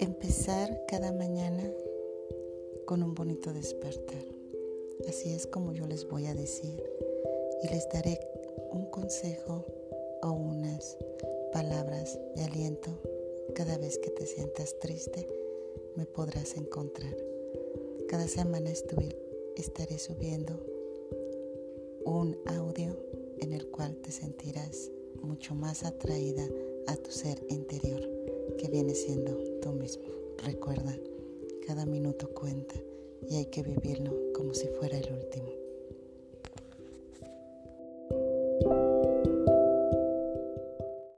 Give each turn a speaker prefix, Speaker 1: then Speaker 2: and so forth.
Speaker 1: empezar cada mañana con un bonito despertar. Así es como yo les voy a decir y les daré un consejo o unas palabras de aliento cada vez que te sientas triste me podrás encontrar. Cada semana estaré subiendo un audio en el cual te sentirás mucho más atraída a tu ser interior, viene siendo tú mismo. Recuerda, cada minuto cuenta y hay que vivirlo como si fuera el último.